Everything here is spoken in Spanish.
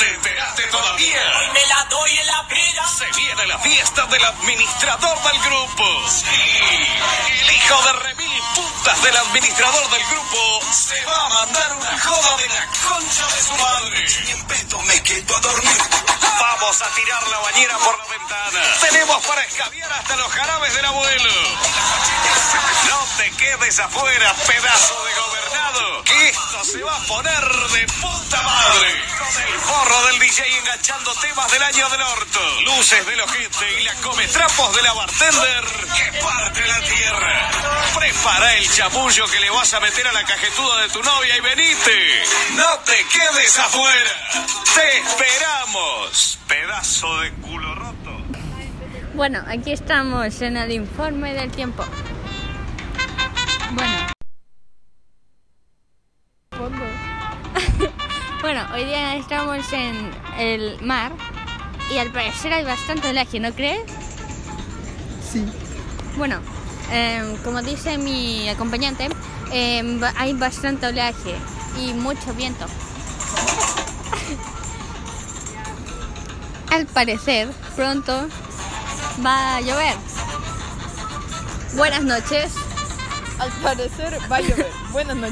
te enteraste todavía. Me la doy en la pera. Se viene la fiesta del administrador del grupo. Sí, el hijo de remil putas del administrador del grupo se va a mandar una joda de la concha de su madre. Ni en pedo me quedo a dormir. Vamos a tirar la bañera por la ventana. Tenemos para escabiar hasta los jarabes del abuelo. No te quedes afuera, pedazo de gobernado. Que esto se va a poner de puta madre. DJ enganchando temas del año del orto. Luces del ojete y la come trapos de la bartender. Que parte la tierra. Prepara el chamullo que le vas a meter a la cajetuda de tu novia y venite. No te quedes afuera. Te esperamos. Pedazo de culo roto. Bueno, aquí estamos en el informe del tiempo. Bueno. Bueno, hoy día estamos en el mar y al parecer hay bastante oleaje, ¿no crees? Sí. Bueno, em, como dice mi acompañante, em, hay bastante oleaje y mucho viento. Al parecer, pronto va a llover. Buenas noches. Al parecer va a llover. Buenas noches.